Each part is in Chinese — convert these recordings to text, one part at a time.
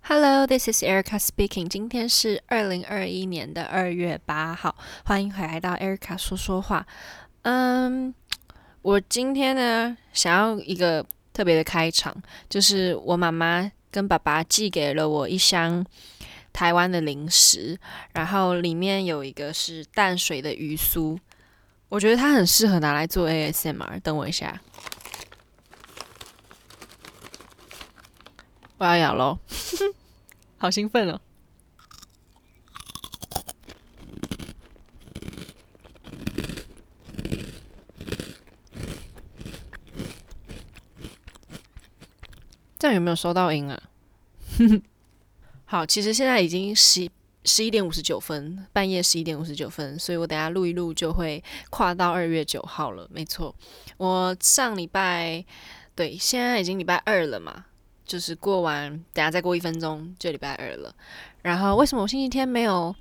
Hello, this is Erica speaking. 今天是二零二一年的二月八号，欢迎回来到 Erica 说说话。嗯，我今天呢，想要一个特别的开场，就是我妈妈跟爸爸寄给了我一箱台湾的零食，然后里面有一个是淡水的鱼酥，我觉得它很适合拿来做 ASMR。等我一下，我要咬喽。好兴奋哦！这样有没有收到音啊？好，其实现在已经十十一点五十九分，半夜十一点五十九分，所以我等下录一录就会跨到二月九号了。没错，我上礼拜，对，现在已经礼拜二了嘛。就是过完，等下再过一分钟就礼拜二了。然后为什么我星期天没有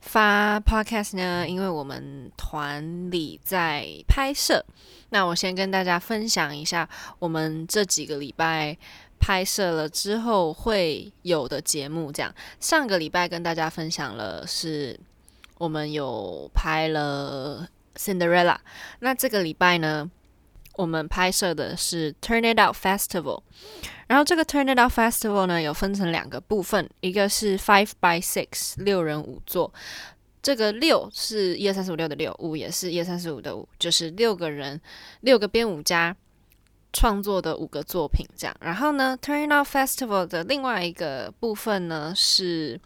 发 podcast 呢？因为我们团里在拍摄。那我先跟大家分享一下我们这几个礼拜拍摄了之后会有的节目。这样，上个礼拜跟大家分享了是我们有拍了 Cinderella。那这个礼拜呢，我们拍摄的是 Turn It Out Festival。然后这个 Turn It Out Festival 呢，有分成两个部分，一个是 Five by Six 六人五座，这个六是一二三四五六的六，五也是一二三四五的五，就是六个人六个编舞家创作的五个作品这样。然后呢，Turn Off Festival 的另外一个部分呢是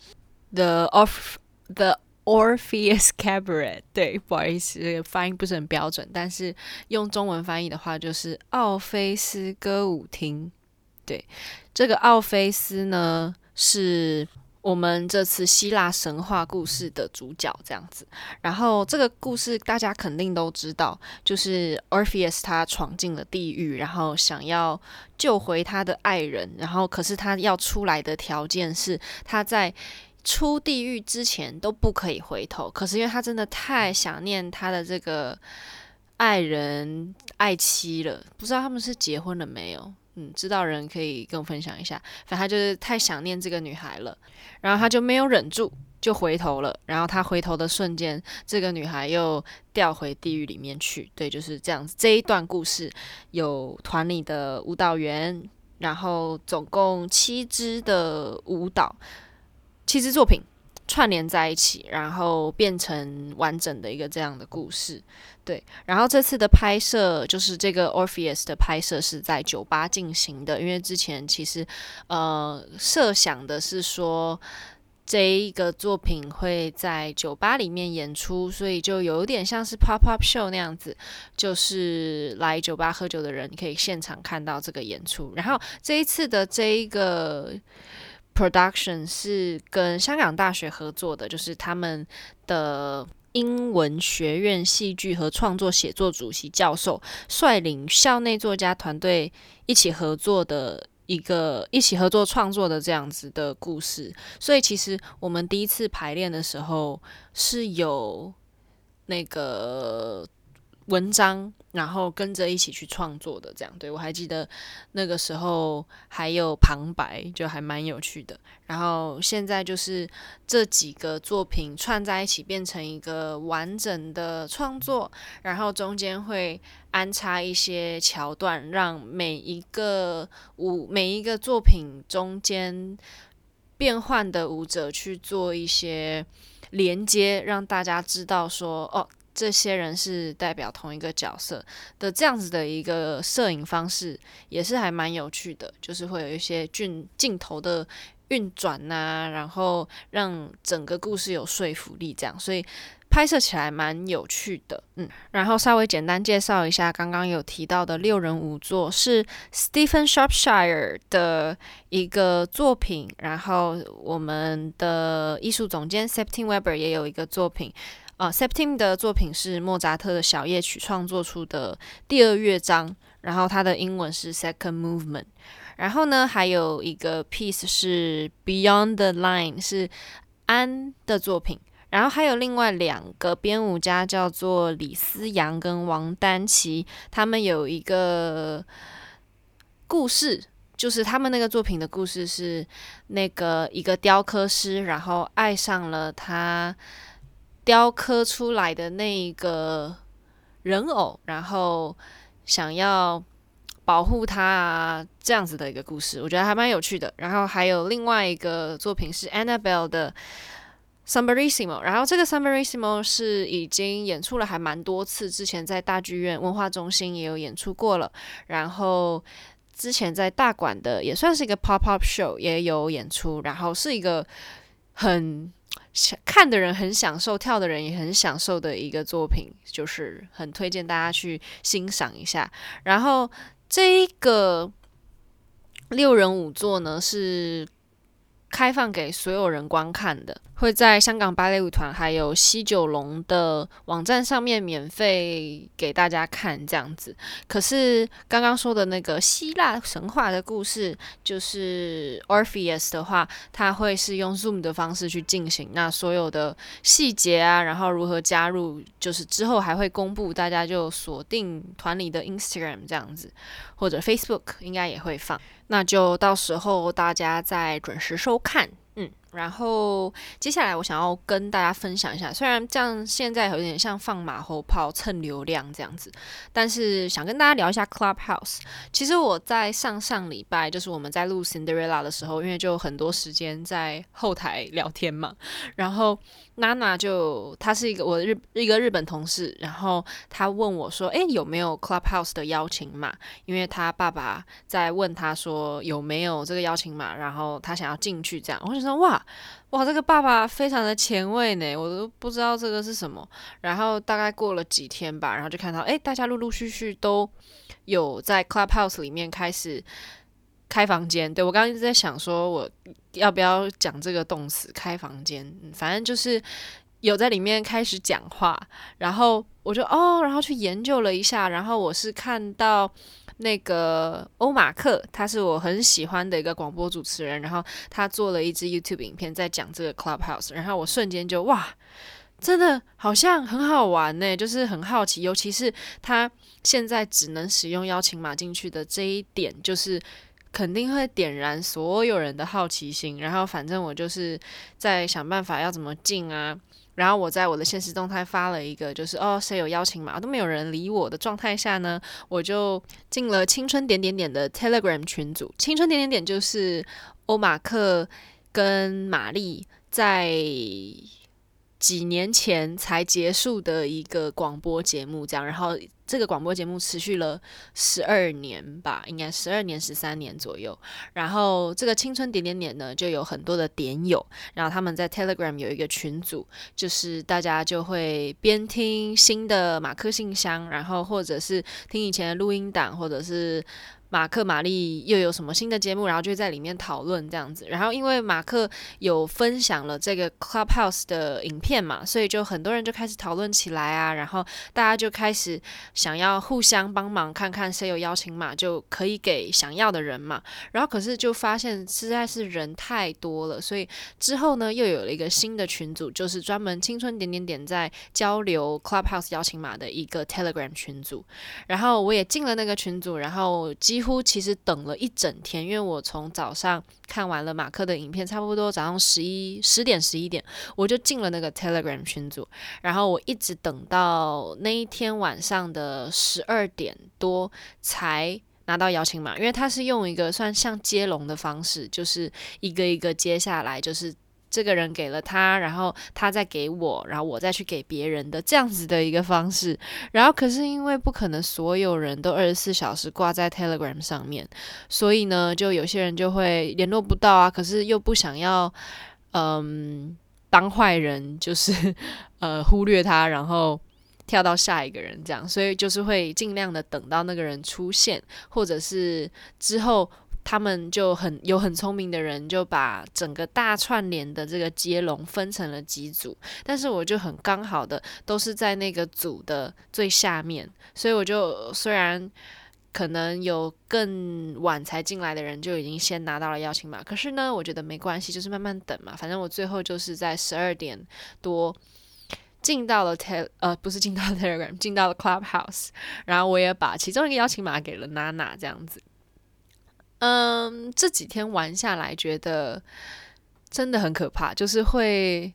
The Of The Orpheus Cabaret，对，不好意思，这个发音不是很标准，但是用中文翻译的话就是奥菲斯歌舞厅。对，这个奥菲斯呢，是我们这次希腊神话故事的主角，这样子。然后这个故事大家肯定都知道，就是 Orpheus 他闯进了地狱，然后想要救回他的爱人，然后可是他要出来的条件是他在出地狱之前都不可以回头。可是因为他真的太想念他的这个爱人爱妻了，不知道他们是结婚了没有？嗯，知道人可以跟我分享一下。反正他就是太想念这个女孩了，然后他就没有忍住，就回头了。然后他回头的瞬间，这个女孩又掉回地狱里面去。对，就是这样子。这一段故事有团里的舞蹈员，然后总共七支的舞蹈，七支作品。串联在一起，然后变成完整的一个这样的故事，对。然后这次的拍摄就是这个 Orpheus 的拍摄是在酒吧进行的，因为之前其实呃设想的是说这一个作品会在酒吧里面演出，所以就有点像是 pop up show 那样子，就是来酒吧喝酒的人可以现场看到这个演出。然后这一次的这一个。Production 是跟香港大学合作的，就是他们的英文学院戏剧和创作写作主席教授率领校内作家团队一起合作的一个一起合作创作的这样子的故事。所以其实我们第一次排练的时候是有那个。文章，然后跟着一起去创作的，这样对，我还记得那个时候还有旁白，就还蛮有趣的。然后现在就是这几个作品串在一起，变成一个完整的创作，然后中间会安插一些桥段，让每一个舞每一个作品中间变换的舞者去做一些连接，让大家知道说哦。这些人是代表同一个角色的，这样子的一个摄影方式也是还蛮有趣的，就是会有一些镜镜头的运转呐、然后让整个故事有说服力，这样，所以拍摄起来蛮有趣的。嗯，然后稍微简单介绍一下，刚刚有提到的六人五座是 Stephen Sharpshire 的一个作品，然后我们的艺术总监 Septime Weber 也有一个作品。啊 Septime 的作品是莫扎特的小夜曲创作出的第二乐章，然后它的英文是 Second Movement。然后呢，还有一个 piece 是 Beyond the Line，是安的作品。然后还有另外两个编舞家叫做李思阳跟王丹琪，他们有一个故事，就是他们那个作品的故事是那个一个雕刻师，然后爱上了他雕刻出来的那一个人偶，然后想要保护他啊，这样子的一个故事，我觉得还蛮有趣的。然后还有另外一个作品是 Annabelle 的。Sumburissimo，然后这个 Sumburissimo 是已经演出了还蛮多次，之前在大剧院文化中心也有演出过了，然后之前在大馆的也算是一个 pop up show 也有演出，然后是一个很看的人很享受，跳的人也很享受的一个作品，就是很推荐大家去欣赏一下。然后这一个六人舞座呢是开放给所有人观看的。会在香港芭蕾舞团还有西九龙的网站上面免费给大家看这样子。可是刚刚说的那个希腊神话的故事，就是 Orpheus 的话，它会是用 Zoom 的方式去进行。那所有的细节啊，然后如何加入，就是之后还会公布，大家就锁定团里的 Instagram 这样子，或者 Facebook 应该也会放。那就到时候大家再准时收看。然后接下来我想要跟大家分享一下，虽然这样现在有点像放马后炮蹭流量这样子，但是想跟大家聊一下 Clubhouse。其实我在上上礼拜，就是我们在录 Cinderella 的时候，因为就很多时间在后台聊天嘛，然后。娜娜就她是一个我日一个日本同事，然后她问我说：“诶，有没有 Clubhouse 的邀请码？因为她爸爸在问她说有没有这个邀请码，然后她想要进去这样。”我就说：“哇哇，这个爸爸非常的前卫呢，我都不知道这个是什么。”然后大概过了几天吧，然后就看到诶，大家陆陆续续都有在 Clubhouse 里面开始。开房间，对，我刚刚一直在想说，我要不要讲这个动词开房间？反正就是有在里面开始讲话，然后我就哦，然后去研究了一下，然后我是看到那个欧马克，他是我很喜欢的一个广播主持人，然后他做了一支 YouTube 影片在讲这个 Clubhouse，然后我瞬间就哇，真的好像很好玩呢，就是很好奇，尤其是他现在只能使用邀请码进去的这一点，就是。肯定会点燃所有人的好奇心，然后反正我就是在想办法要怎么进啊，然后我在我的现实动态发了一个，就是哦，谁有邀请码都没有人理我的状态下呢，我就进了青春点点点的 Telegram 群组。青春点点点就是欧马克跟玛丽在几年前才结束的一个广播节目，这样，然后。这个广播节目持续了十二年吧，应该十二年、十三年左右。然后这个青春点点点呢，就有很多的点友，然后他们在 Telegram 有一个群组，就是大家就会边听新的马克信箱，然后或者是听以前的录音档，或者是。马克、玛丽又有什么新的节目？然后就在里面讨论这样子。然后因为马克有分享了这个 Clubhouse 的影片嘛，所以就很多人就开始讨论起来啊。然后大家就开始想要互相帮忙，看看谁有邀请码就可以给想要的人嘛。然后可是就发现实在是人太多了，所以之后呢又有了一个新的群组，就是专门青春点点点在交流 Clubhouse 邀请码的一个 Telegram 群组。然后我也进了那个群组，然后几乎其实等了一整天，因为我从早上看完了马克的影片，差不多早上十一十点十一点，我就进了那个 Telegram 群组，然后我一直等到那一天晚上的十二点多才拿到邀请码，因为他是用一个算像接龙的方式，就是一个一个接下来就是。这个人给了他，然后他再给我，然后我再去给别人的这样子的一个方式。然后可是因为不可能所有人都二十四小时挂在 Telegram 上面，所以呢，就有些人就会联络不到啊。可是又不想要，嗯，当坏人，就是 呃忽略他，然后跳到下一个人这样，所以就是会尽量的等到那个人出现，或者是之后。他们就很有很聪明的人，就把整个大串联的这个接龙分成了几组，但是我就很刚好的都是在那个组的最下面，所以我就虽然可能有更晚才进来的人就已经先拿到了邀请码。可是呢，我觉得没关系，就是慢慢等嘛。反正我最后就是在十二点多进到了 Tele，呃，不是进到 Telegram，进到了 Clubhouse，然后我也把其中一个邀请码给了娜娜，这样子。嗯，这几天玩下来，觉得真的很可怕，就是会。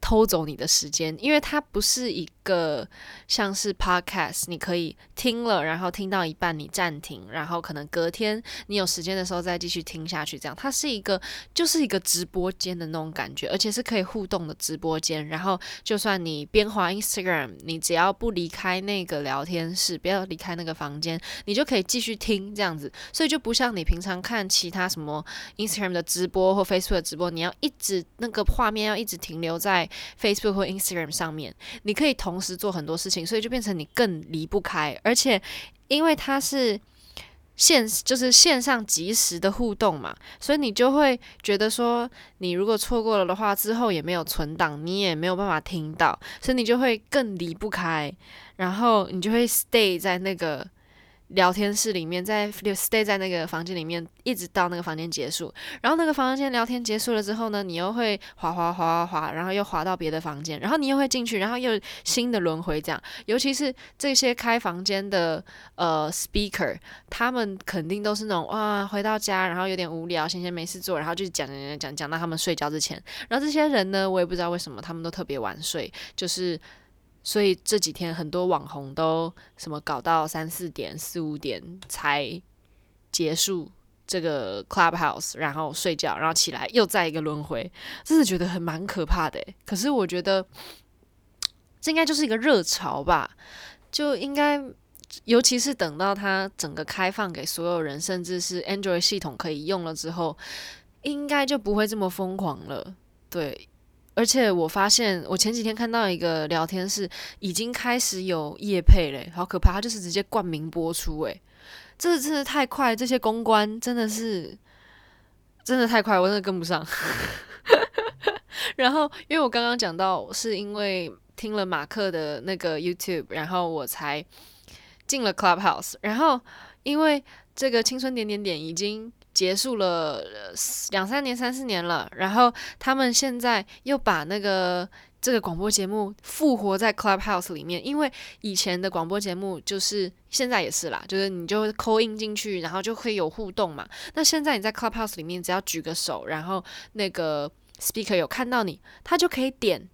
偷走你的时间，因为它不是一个像是 podcast，你可以听了，然后听到一半你暂停，然后可能隔天你有时间的时候再继续听下去。这样，它是一个就是一个直播间的那种感觉，而且是可以互动的直播间。然后，就算你边滑 Instagram，你只要不离开那个聊天室，不要离开那个房间，你就可以继续听这样子。所以就不像你平常看其他什么 Instagram 的直播或 Facebook 的直播，你要一直那个画面要一直停留在。Facebook 或 Instagram 上面，你可以同时做很多事情，所以就变成你更离不开。而且，因为它是线，就是线上即时的互动嘛，所以你就会觉得说，你如果错过了的话，之后也没有存档，你也没有办法听到，所以你就会更离不开，然后你就会 stay 在那个。聊天室里面，在 stay 在那个房间里面，一直到那个房间结束。然后那个房间聊天结束了之后呢，你又会滑滑滑滑滑，然后又滑到别的房间，然后你又会进去，然后又新的轮回这样。尤其是这些开房间的呃 speaker，他们肯定都是那种哇，回到家然后有点无聊，闲闲没事做，然后就讲讲讲讲到他们睡觉之前。然后这些人呢，我也不知道为什么他们都特别晚睡，就是。所以这几天很多网红都什么搞到三四点、四五点才结束这个 Clubhouse，然后睡觉，然后起来又再一个轮回，真的觉得很蛮可怕的。可是我觉得这应该就是一个热潮吧，就应该，尤其是等到它整个开放给所有人，甚至是 Android 系统可以用了之后，应该就不会这么疯狂了。对。而且我发现，我前几天看到一个聊天室已经开始有夜配嘞，好可怕！他就是直接冠名播出，诶，这真的太快，这些公关真的是真的太快，我真的跟不上。然后，因为我刚刚讲到，是因为听了马克的那个 YouTube，然后我才进了 Clubhouse。然后，因为这个青春点点点已经。结束了两三年、三四年了，然后他们现在又把那个这个广播节目复活在 Clubhouse 里面，因为以前的广播节目就是现在也是啦，就是你就 call in 进去，然后就可以有互动嘛。那现在你在 Clubhouse 里面，只要举个手，然后那个 speaker 有看到你，他就可以点，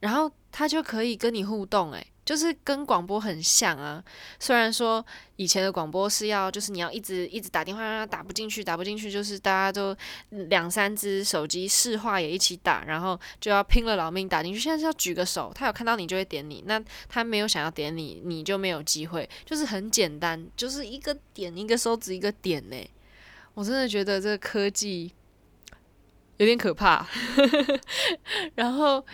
然后他就可以跟你互动，诶。就是跟广播很像啊，虽然说以前的广播是要，就是你要一直一直打电话，打不进去，打不进去，就是大家都两三只手机市话也一起打，然后就要拼了老命打进去。现在是要举个手，他有看到你就会点你，那他没有想要点你，你就没有机会。就是很简单，就是一个点一个手指一个点呢。我真的觉得这个科技有点可怕，然后。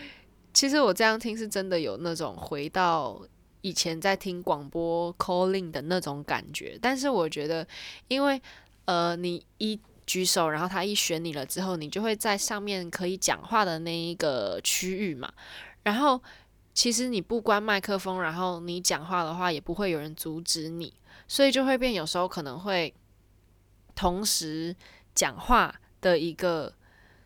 其实我这样听是真的有那种回到以前在听广播 calling 的那种感觉，但是我觉得，因为呃，你一举手，然后他一选你了之后，你就会在上面可以讲话的那一个区域嘛。然后其实你不关麦克风，然后你讲话的话，也不会有人阻止你，所以就会变有时候可能会同时讲话的一个。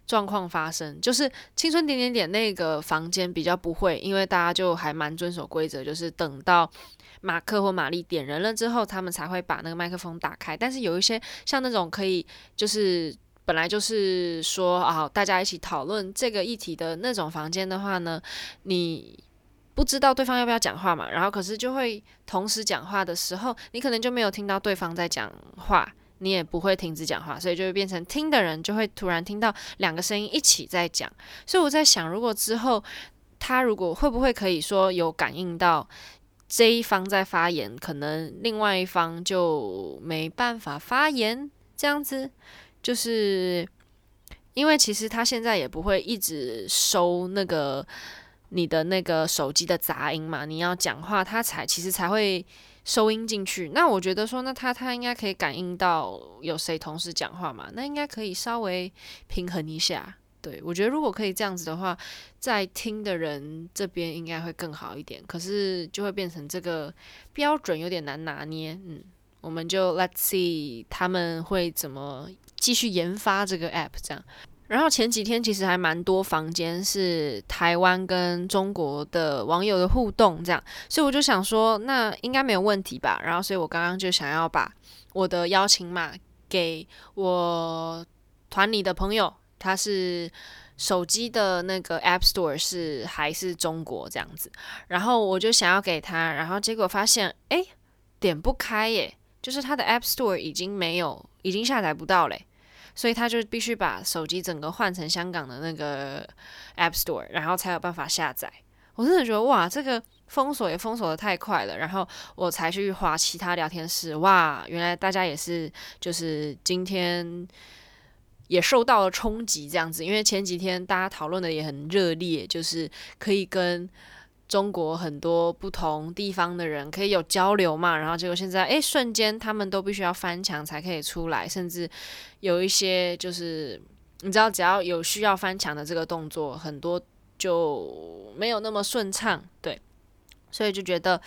状况发生，就是青春点点点那个房间比较不会，因为大家就还蛮遵守规则，就是等到马克或玛丽点人了之后，他们才会把那个麦克风打开。但是有一些像那种可以，就是本来就是说啊，大家一起讨论这个议题的那种房间的话呢，你不知道对方要不要讲话嘛，然后可是就会同时讲话的时候，你可能就没有听到对方在讲话。你也不会停止讲话，所以就会变成听的人就会突然听到两个声音一起在讲。所以我在想，如果之后他如果会不会可以说有感应到这一方在发言，可能另外一方就没办法发言，这样子，就是因为其实他现在也不会一直收那个你的那个手机的杂音嘛，你要讲话，他才其实才会。收音进去，那我觉得说，那他他应该可以感应到有谁同时讲话嘛？那应该可以稍微平衡一下。对，我觉得如果可以这样子的话，在听的人这边应该会更好一点。可是就会变成这个标准有点难拿捏。嗯，我们就 Let's see 他们会怎么继续研发这个 app 这样。然后前几天其实还蛮多房间是台湾跟中国的网友的互动，这样，所以我就想说，那应该没有问题吧。然后，所以我刚刚就想要把我的邀请码给我团里的朋友，他是手机的那个 App Store 是还是中国这样子，然后我就想要给他，然后结果发现，哎，点不开耶，就是他的 App Store 已经没有，已经下载不到嘞。所以他就必须把手机整个换成香港的那个 App Store，然后才有办法下载。我真的觉得哇，这个封锁也封锁得太快了。然后我才去滑其他聊天室，哇，原来大家也是就是今天也受到了冲击这样子。因为前几天大家讨论的也很热烈，就是可以跟。中国很多不同地方的人可以有交流嘛，然后结果现在，诶，瞬间他们都必须要翻墙才可以出来，甚至有一些就是你知道，只要有需要翻墙的这个动作，很多就没有那么顺畅，对，所以就觉得，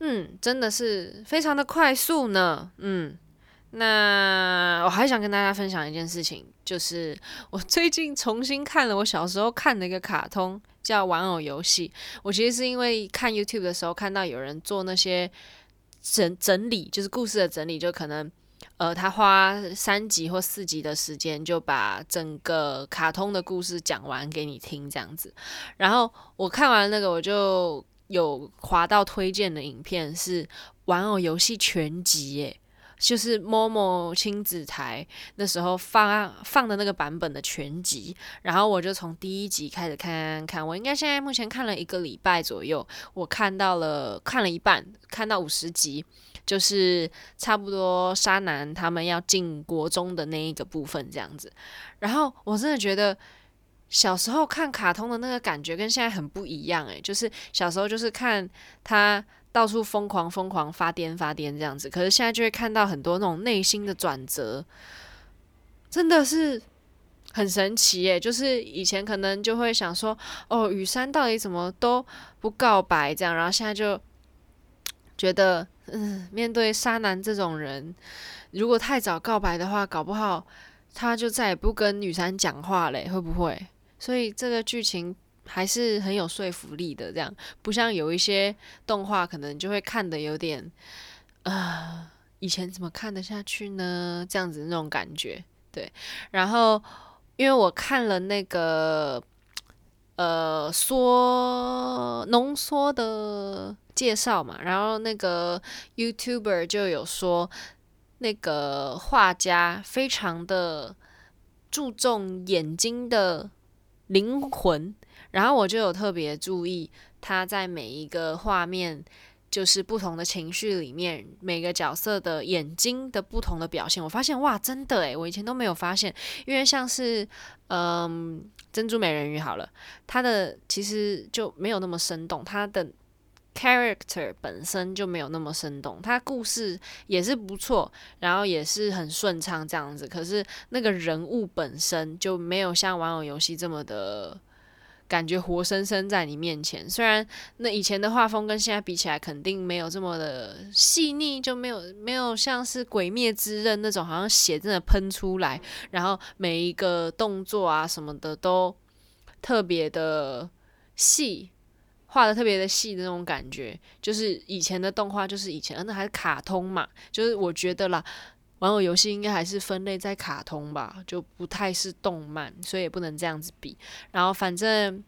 嗯，真的是非常的快速呢，嗯。那我还想跟大家分享一件事情，就是我最近重新看了我小时候看的一个卡通，叫《玩偶游戏》。我其实是因为看 YouTube 的时候看到有人做那些整整理，就是故事的整理，就可能呃他花三集或四集的时间就把整个卡通的故事讲完给你听这样子。然后我看完那个，我就有滑到推荐的影片是《玩偶游戏全集》耶。就是 Momo 亲子台那时候放放的那个版本的全集，然后我就从第一集开始看看，我应该现在目前看了一个礼拜左右，我看到了看了一半，看到五十集，就是差不多沙男他们要进国中的那一个部分这样子，然后我真的觉得小时候看卡通的那个感觉跟现在很不一样诶，就是小时候就是看他。到处疯狂疯狂发癫发癫这样子，可是现在就会看到很多那种内心的转折，真的是很神奇耶！就是以前可能就会想说，哦，雨山到底怎么都不告白这样，然后现在就觉得，嗯，面对纱南这种人，如果太早告白的话，搞不好他就再也不跟雨山讲话嘞，会不会？所以这个剧情。还是很有说服力的，这样不像有一些动画，可能就会看的有点，呃，以前怎么看得下去呢？这样子那种感觉，对。然后因为我看了那个，呃，缩浓缩的介绍嘛，然后那个 YouTuber 就有说，那个画家非常的注重眼睛的灵魂。然后我就有特别注意他在每一个画面，就是不同的情绪里面，每个角色的眼睛的不同的表现。我发现哇，真的诶，我以前都没有发现，因为像是嗯珍珠美人鱼好了，它的其实就没有那么生动，它的 character 本身就没有那么生动，它故事也是不错，然后也是很顺畅这样子，可是那个人物本身就没有像玩偶游戏这么的。感觉活生生在你面前，虽然那以前的画风跟现在比起来，肯定没有这么的细腻，就没有没有像是《鬼灭之刃》那种，好像血真的喷出来，然后每一个动作啊什么的都特别的细，画的特别的细的那种感觉。就是以前的动画，就是以前那还是卡通嘛，就是我觉得啦。玩偶游戏应该还是分类在卡通吧，就不太是动漫，所以也不能这样子比。然后反正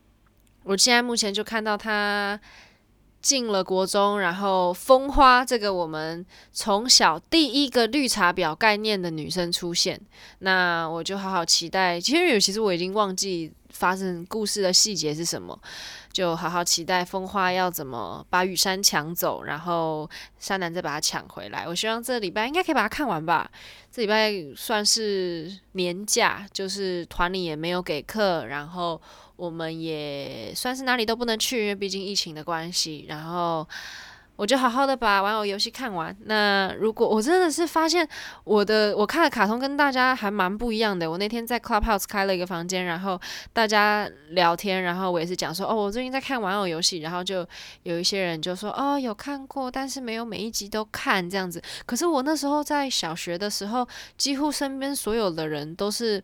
我现在目前就看到他进了国中，然后风花这个我们从小第一个绿茶婊概念的女生出现，那我就好好期待。其实有其实我已经忘记发生故事的细节是什么。就好好期待风花要怎么把雨山抢走，然后山南再把它抢回来。我希望这礼拜应该可以把它看完吧。这礼拜算是年假，就是团里也没有给课，然后我们也算是哪里都不能去，因为毕竟疫情的关系。然后我就好好的把玩偶游戏看完。那如果我真的是发现我的我看的卡通跟大家还蛮不一样的，我那天在 Clubhouse 开了一个房间，然后大家聊天，然后我也是讲说，哦，我最近在看玩偶游戏，然后就有一些人就说，哦，有看过，但是没有每一集都看这样子。可是我那时候在小学的时候，几乎身边所有的人都是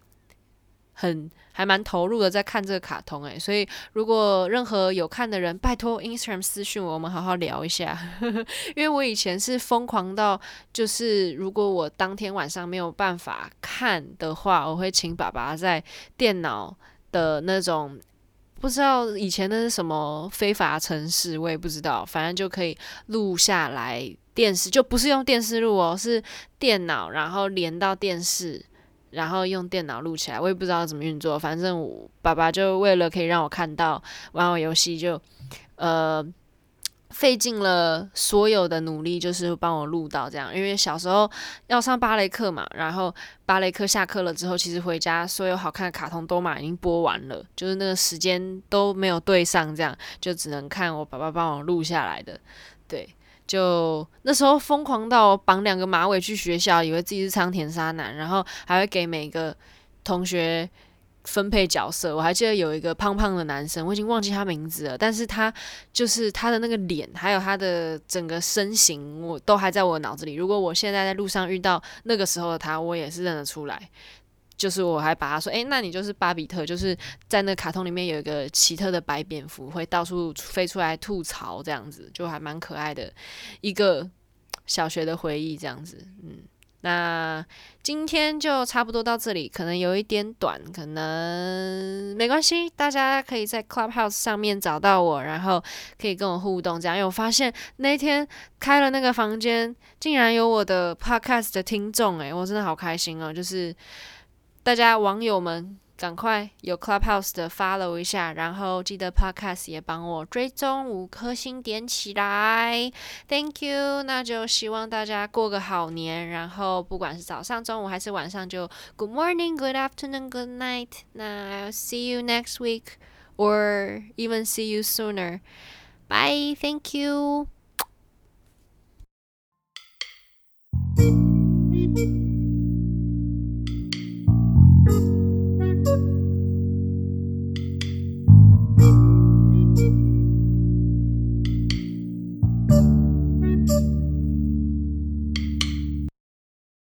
很。还蛮投入的在看这个卡通诶，所以如果任何有看的人，拜托 Instagram 私讯我，我们好好聊一下。因为我以前是疯狂到，就是如果我当天晚上没有办法看的话，我会请爸爸在电脑的那种，不知道以前那是什么非法城市，我也不知道，反正就可以录下来电视，就不是用电视录哦，是电脑然后连到电视。然后用电脑录起来，我也不知道怎么运作。反正我爸爸就为了可以让我看到玩我游戏，就呃费尽了所有的努力，就是帮我录到这样。因为小时候要上芭蕾课嘛，然后芭蕾课下课了之后，其实回家所有好看的卡通都嘛已经播完了，就是那个时间都没有对上，这样就只能看我爸爸帮我录下来的，对。就那时候疯狂到绑两个马尾去学校，以为自己是仓田沙男，然后还会给每个同学分配角色。我还记得有一个胖胖的男生，我已经忘记他名字了，但是他就是他的那个脸，还有他的整个身形，我都还在我脑子里。如果我现在在路上遇到那个时候的他，我也是认得出来。就是我还把他说，诶、那你就是巴比特，就是在那卡通里面有一个奇特的白蝙蝠，会到处飞出来吐槽，这样子就还蛮可爱的一个小学的回忆，这样子。嗯，那今天就差不多到这里，可能有一点短，可能没关系，大家可以在 Clubhouse 上面找到我，然后可以跟我互动，这样。因为我发现那天开了那个房间，竟然有我的 Podcast 的听众，诶，我真的好开心哦，就是。大家网友们，赶快有 Clubhouse 的 follow 一下，然后记得 Podcast 也帮我追踪五颗星点起来，Thank you。那就希望大家过个好年，然后不管是早上、中午还是晚上，就 Good morning, Good afternoon, Good night。那 I'll see you next week, or even see you sooner. Bye, thank you.